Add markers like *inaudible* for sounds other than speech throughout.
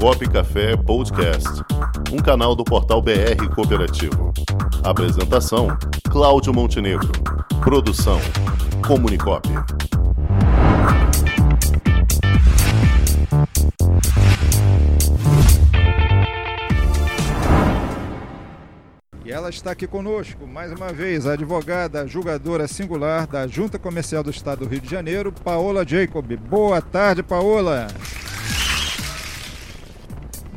Comunicop Café Podcast, um canal do portal BR Cooperativo. Apresentação: Cláudio Montenegro. Produção: Comunicop. E ela está aqui conosco, mais uma vez, a advogada julgadora singular da Junta Comercial do Estado do Rio de Janeiro, Paola Jacob. Boa tarde, Paola.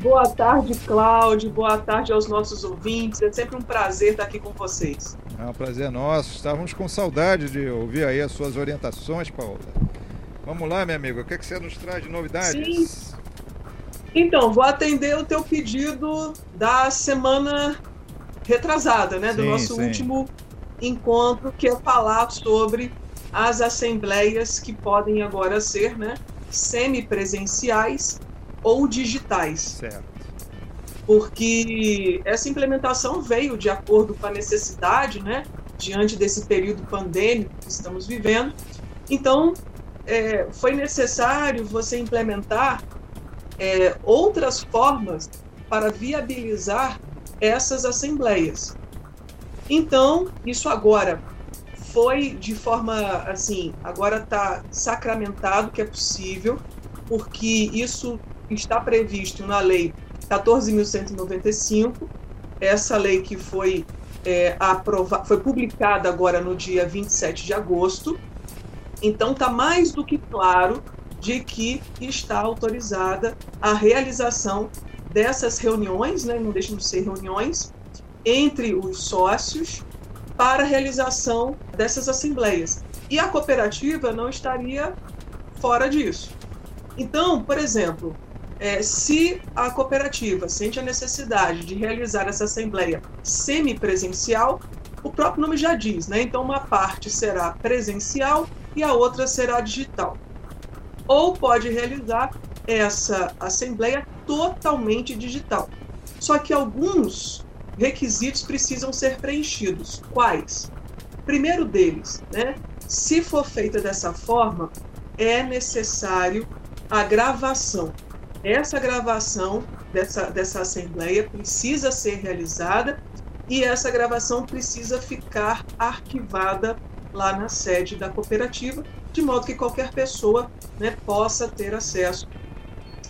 Boa tarde, Cláudio. Boa tarde aos nossos ouvintes. É sempre um prazer estar aqui com vocês. É um prazer nosso. Estávamos com saudade de ouvir aí as suas orientações, Paola. Vamos lá, meu amigo. O que, é que você nos traz de novidades? Sim. Então, vou atender o teu pedido da semana retrasada, né? Do Sim, nosso sim. último encontro, que é falar sobre as assembleias que podem agora ser, né? Semipresenciais ou digitais. Certo. porque essa implementação veio de acordo com a necessidade, né, diante desse período pandêmico que estamos vivendo. Então, é, foi necessário você implementar é, outras formas para viabilizar essas assembleias. Então, isso agora foi de forma assim, agora está sacramentado que é possível, porque isso está previsto na lei 14.195, essa lei que foi, é, foi publicada agora no dia 27 de agosto. Então, está mais do que claro de que está autorizada a realização dessas reuniões, né, não deixam de ser reuniões, entre os sócios para a realização dessas assembleias. E a cooperativa não estaria fora disso. Então, por exemplo, é, se a cooperativa sente a necessidade de realizar essa assembleia semipresencial, o próprio nome já diz, né? Então, uma parte será presencial e a outra será digital. Ou pode realizar essa assembleia totalmente digital. Só que alguns requisitos precisam ser preenchidos. Quais? Primeiro deles, né? Se for feita dessa forma, é necessário a gravação essa gravação dessa, dessa assembleia precisa ser realizada e essa gravação precisa ficar arquivada lá na sede da cooperativa, de modo que qualquer pessoa né, possa ter acesso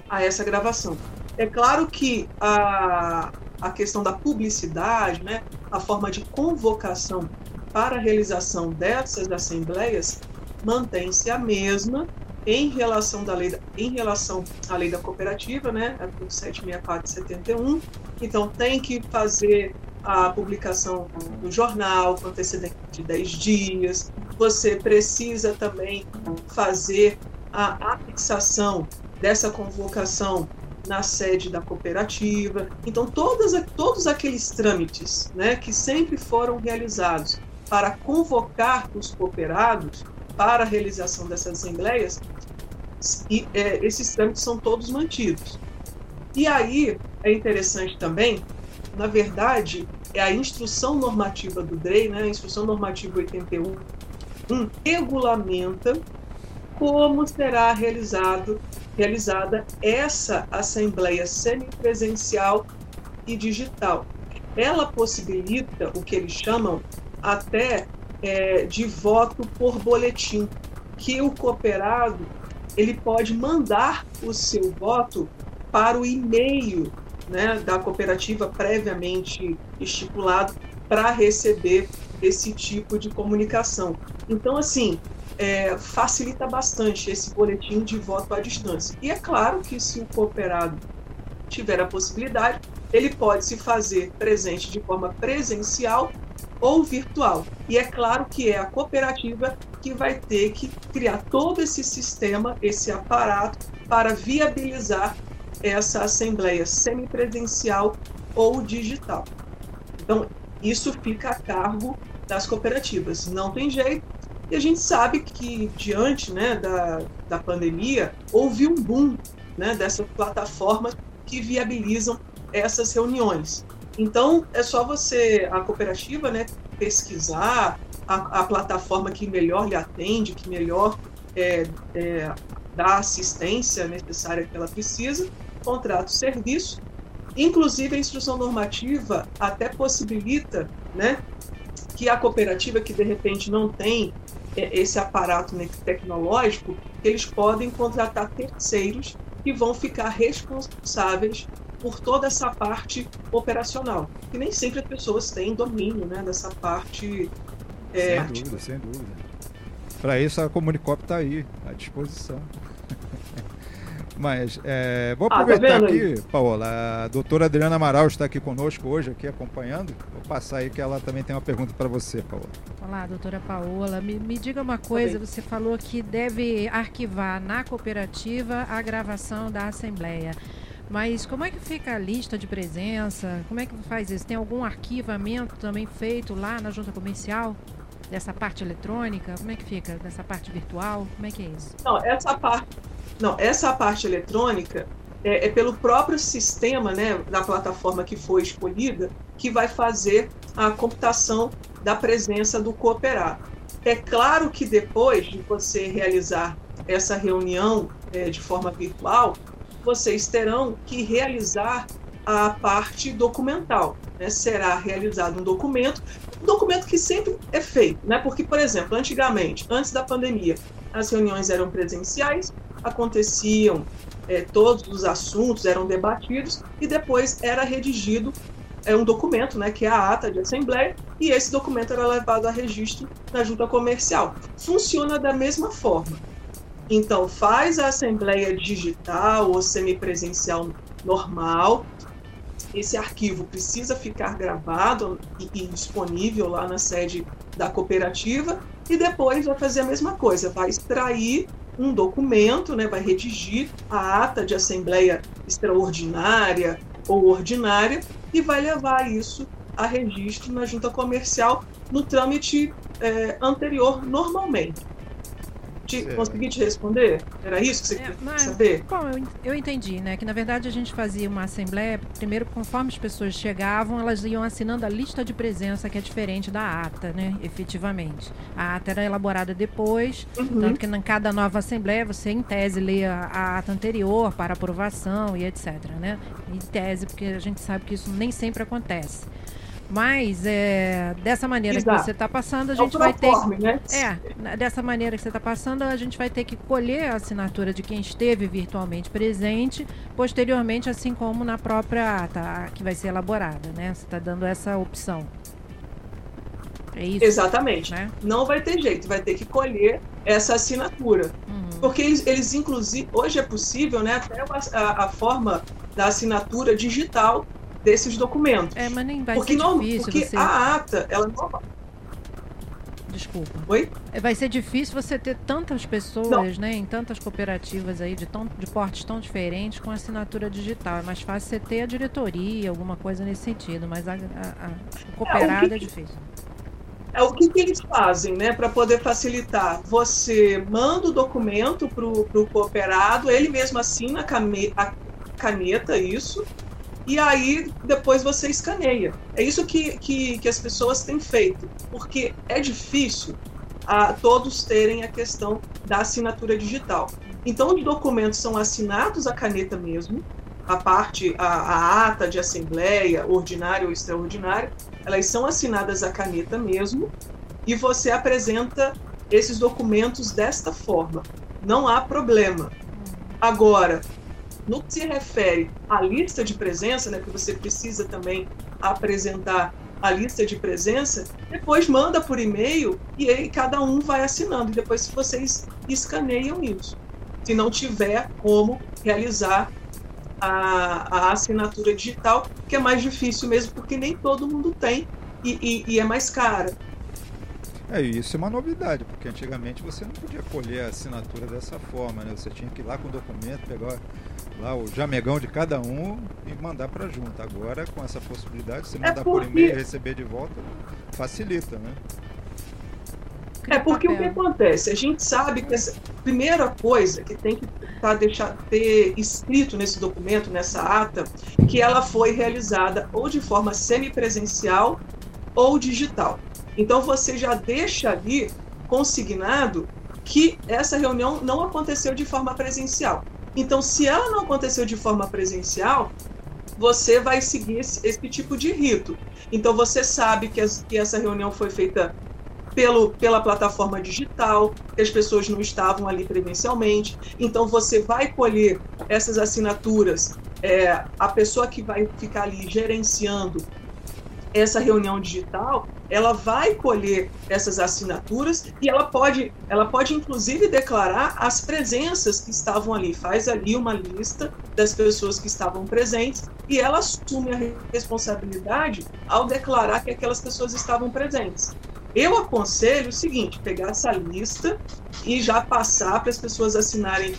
a essa gravação. É claro que a, a questão da publicidade, né, a forma de convocação para a realização dessas assembleias mantém-se a mesma, em relação, da lei, em relação à lei da cooperativa, né, artigo 764 e 71. Então, tem que fazer a publicação no jornal com antecedente de 10 dias. Você precisa também fazer a afixação dessa convocação na sede da cooperativa. Então, todas, todos aqueles trâmites né, que sempre foram realizados para convocar os cooperados para a realização dessas assembleias, e é, esses trâmites são todos mantidos. E aí é interessante também, na verdade, é a instrução normativa do DREI, né, a instrução normativa 81, um, regulamenta como será realizado, realizada essa assembleia semipresencial e digital. Ela possibilita o que eles chamam até é, de voto por boletim, que o cooperado ele pode mandar o seu voto para o e-mail né, da cooperativa previamente estipulado para receber esse tipo de comunicação. Então, assim, é, facilita bastante esse boletim de voto à distância. E é claro que se o cooperado tiver a possibilidade, ele pode se fazer presente de forma presencial ou virtual. E é claro que é a cooperativa que vai ter que criar todo esse sistema, esse aparato, para viabilizar essa assembleia semipresencial ou digital. Então, isso fica a cargo das cooperativas. Não tem jeito. E a gente sabe que, diante né, da, da pandemia, houve um boom né, dessas plataformas que viabilizam essas reuniões. Então, é só você, a cooperativa, né, pesquisar a, a plataforma que melhor lhe atende, que melhor é, é, dá a assistência necessária que ela precisa, contrato de serviço. Inclusive, a instrução normativa até possibilita né, que a cooperativa que de repente não tem é, esse aparato né, tecnológico, eles podem contratar terceiros que vão ficar responsáveis por toda essa parte operacional. E nem sempre as pessoas têm domínio né, dessa parte. É, sem dúvida, sem dúvida. Para isso a Comunicop está aí, à disposição. *laughs* Mas é, vou aproveitar ah, tá aqui? Paola. A doutora Adriana Amaral está aqui conosco hoje, aqui acompanhando. Vou passar aí que ela também tem uma pergunta para você, Paola. Olá, doutora Paola. Me, me diga uma coisa, você falou que deve arquivar na cooperativa a gravação da Assembleia. Mas como é que fica a lista de presença? Como é que faz isso? Tem algum arquivamento também feito lá na junta comercial? Dessa parte eletrônica? Como é que fica? Dessa parte virtual? Como é que é isso? Não, essa parte não, essa parte eletrônica é, é, pelo próprio sistema né, da plataforma que foi escolhida que vai fazer a computação da presença do cooperado. É claro que depois de você realizar essa reunião é, de forma virtual, vocês terão que realizar a parte documental. Né? Será realizado um documento, um documento que sempre é feito, né? porque, por exemplo, antigamente, antes da pandemia, as reuniões eram presenciais, aconteciam, é, todos os assuntos eram debatidos e depois era redigido é, um documento, né, que é a ata de assembleia, e esse documento era levado a registro na junta comercial. Funciona da mesma forma. Então, faz a assembleia digital ou semipresencial normal, esse arquivo precisa ficar gravado e, e, disponível lá na sede da cooperativa e depois vai fazer a mesma coisa, vai extrair um documento, né, vai redigir a ata de assembleia extraordinária ou ordinária e vai levar isso a registro na junta comercial no trâmite é, anterior normalmente te, consegui te responder? Era isso que você é, queria mas, saber? Bom, eu, eu entendi, né? Que na verdade a gente fazia uma assembleia, primeiro, conforme as pessoas chegavam, elas iam assinando a lista de presença, que é diferente da ata, né? Efetivamente. A ata era elaborada depois, uhum. tanto que em cada nova assembleia você, em tese, lê a, a ata anterior para aprovação e etc, né? Em tese, porque a gente sabe que isso nem sempre acontece. Mas é, dessa maneira Exato. que você está passando, a é gente vai ter. Né? É, dessa maneira que você está passando, a gente vai ter que colher a assinatura de quem esteve virtualmente presente, posteriormente, assim como na própria ata que vai ser elaborada, né? Você está dando essa opção. É isso? Exatamente. Né? Não vai ter jeito, vai ter que colher essa assinatura. Uhum. Porque eles, eles, inclusive, hoje é possível, né? Até a, a forma da assinatura digital desses documentos. É, mas nem vai porque ser não, difícil. Porque você... a ata, ela não Desculpa. Oi? É, vai ser difícil você ter tantas pessoas, não. né, em tantas cooperativas aí de, tão, de portes tão diferentes com assinatura digital. É mais fácil você ter a diretoria, alguma coisa nesse sentido, mas a, a, a cooperada é, que, é difícil. É o que, que eles fazem, né, para poder facilitar. Você manda o documento para o cooperado, ele mesmo assina a caneta, isso, e aí depois você escaneia. É isso que, que, que as pessoas têm feito, porque é difícil a, todos terem a questão da assinatura digital. Então, os documentos são assinados à caneta mesmo, a parte, a, a ata de assembleia, ordinária ou extraordinária, elas são assinadas à caneta mesmo, e você apresenta esses documentos desta forma. Não há problema. Agora, no que se refere à lista de presença, né, que você precisa também apresentar a lista de presença, depois manda por e-mail e aí cada um vai assinando. E depois vocês escaneiam isso. Se não tiver como realizar a, a assinatura digital, que é mais difícil mesmo, porque nem todo mundo tem e, e, e é mais cara. É, isso é uma novidade, porque antigamente você não podia colher a assinatura dessa forma, né? Você tinha que ir lá com o documento, pegar lá o jamegão de cada um e mandar para junta. Agora, com essa possibilidade, você é mandar é porque... por e-mail e receber de volta, facilita, né? É porque o que acontece? A gente sabe que essa primeira coisa que tem que tá deixar, ter escrito nesse documento, nessa ata, que ela foi realizada ou de forma semipresencial ou digital. Então você já deixa ali consignado que essa reunião não aconteceu de forma presencial Então, se ela não aconteceu de forma presencial, você vai seguir esse, esse tipo de rito. Então, você sabe que, as, que essa reunião foi feita pelo, pela plataforma digital, que as pessoas não estavam ali presencialmente. Então, você vai colher essas assinaturas. É, a pessoa que vai ficar ali gerenciando essa reunião digital, ela vai colher essas assinaturas e ela pode, ela pode inclusive declarar as presenças que estavam ali, faz ali uma lista das pessoas que estavam presentes e ela assume a responsabilidade ao declarar que aquelas pessoas estavam presentes. Eu aconselho o seguinte: pegar essa lista e já passar para as pessoas assinarem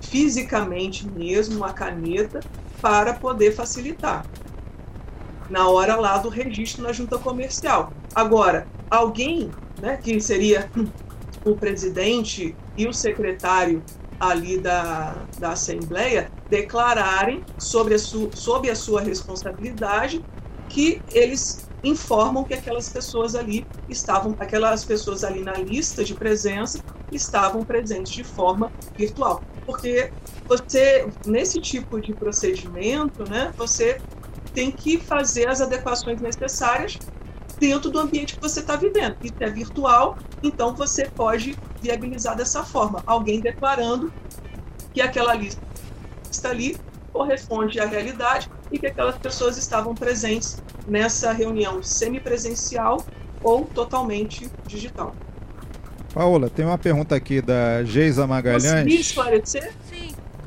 fisicamente mesmo a caneta para poder facilitar na hora lá do registro na junta comercial. Agora, alguém, né, que seria o presidente e o secretário ali da, da Assembleia, declararem sobre a, su, sobre a sua responsabilidade que eles informam que aquelas pessoas ali estavam, aquelas pessoas ali na lista de presença estavam presentes de forma virtual. Porque você, nesse tipo de procedimento, né, você tem que fazer as adequações necessárias dentro do ambiente que você está vivendo. Isso é virtual, então você pode viabilizar dessa forma, alguém declarando que aquela lista está ali corresponde à realidade e que aquelas pessoas estavam presentes nessa reunião semipresencial ou totalmente digital. Paola, tem uma pergunta aqui da Geisa Magalhães. Consegui esclarecer?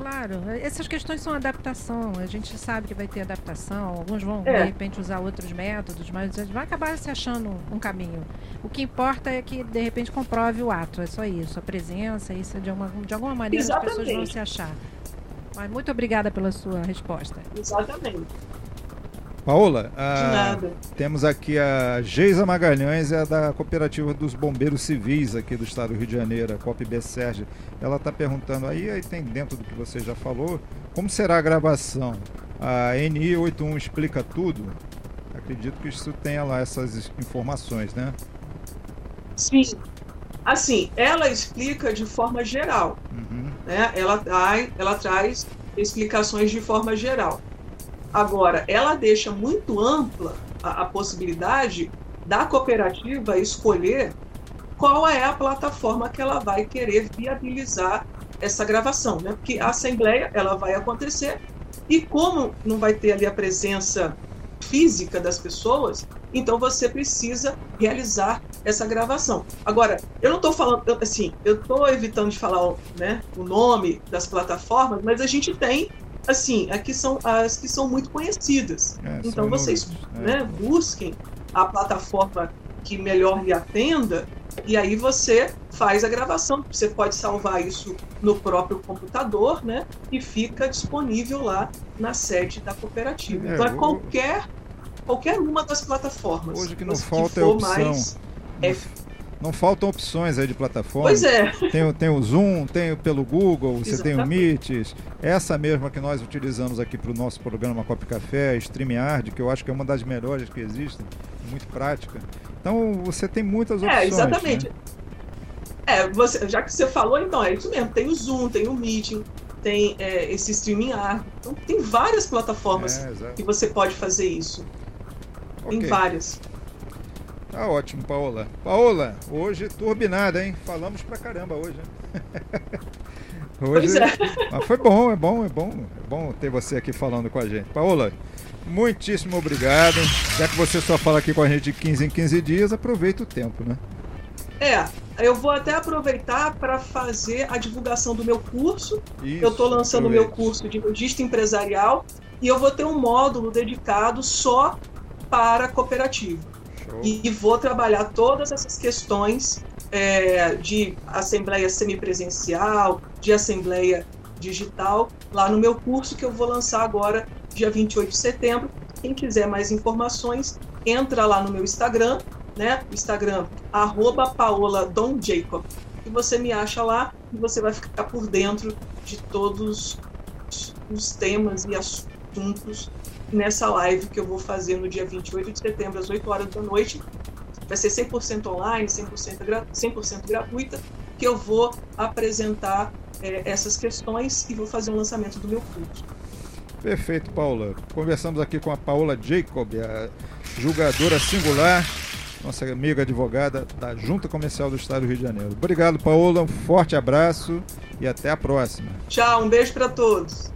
Claro, essas questões são adaptação. A gente sabe que vai ter adaptação. Alguns vão, é. de repente, usar outros métodos, mas vai acabar se achando um caminho. O que importa é que, de repente, comprove o ato. É só isso. A presença, isso de, uma, de alguma maneira Exatamente. as pessoas vão se achar. Mas muito obrigada pela sua resposta. Exatamente. Paola, a, temos aqui a Geisa Magalhães, é da Cooperativa dos Bombeiros Civis aqui do estado do Rio de Janeiro, a COPB Sérgio. Ela está perguntando aí, aí tem dentro do que você já falou, como será a gravação? A NI 81 explica tudo? Acredito que isso tenha lá essas informações, né? Sim. Assim, ela explica de forma geral. Uhum. Né? Ela, ela traz explicações de forma geral. Agora, ela deixa muito ampla a, a possibilidade da cooperativa escolher qual é a plataforma que ela vai querer viabilizar essa gravação, né? Porque a assembleia ela vai acontecer e como não vai ter ali a presença física das pessoas, então você precisa realizar essa gravação. Agora, eu não estou falando assim, eu estou evitando de falar né, o nome das plataformas, mas a gente tem assim, aqui são as que são muito conhecidas. É, então vocês é. né, busquem a plataforma que melhor lhe atenda e aí você faz a gravação. Você pode salvar isso no próprio computador, né? E fica disponível lá na sede da cooperativa. É, então é qualquer qualquer uma das plataformas. Hoje que não falta é opção. Mais, é não faltam opções aí de plataforma. Pois é. Tem, tem o Zoom, tem pelo Google, você Exatamente. tem o Meet. Essa mesma que nós utilizamos aqui para o nosso programa Cop Café, StreamYard, que eu acho que é uma das melhores que existem, muito prática. Então você tem muitas é, opções. É, exatamente. Né? É, você, já que você falou, então é isso mesmo. Tem o Zoom, tem o Meeting, tem é, esse StreamYard. Então tem várias plataformas é, que você pode fazer isso. Okay. Tem várias. Tá ótimo, Paola. Paola, hoje turbinada, hein? Falamos pra caramba hoje, *laughs* hoje, é. Mas foi bom, é bom, é bom. É bom ter você aqui falando com a gente. Paola, muitíssimo obrigado. Já que você só fala aqui com a gente de 15 em 15 dias, aproveita o tempo, né? É, eu vou até aproveitar para fazer a divulgação do meu curso. Isso, eu estou lançando o meu curso de logística empresarial e eu vou ter um módulo dedicado só para cooperativa. E, vou trabalhar todas essas questões é, de assembleia semipresencial, de assembleia digital, lá no meu curso que eu vou lançar agora, dia 28 de setembro. Quem quiser mais informações, entra lá no meu Instagram, né? Instagram, arroba Paola Dom Jacob. E você me acha lá e você vai ficar por dentro de todos os temas e assuntos nessa live que eu vou fazer no dia 28 de setembro, às 8 horas da noite. Vai ser 100% online, 100%, gra 100 gratuita, que eu vou apresentar é, essas questões e vou fazer um lançamento do meu curso. Perfeito, Paula. Conversamos aqui com a Paula Jacob, a julgadora singular, nossa amiga advogada da Junta Comercial do Estado do Rio de Janeiro. Obrigado, Paula. Um forte abraço e até a próxima. Tchau, um beijo para todos.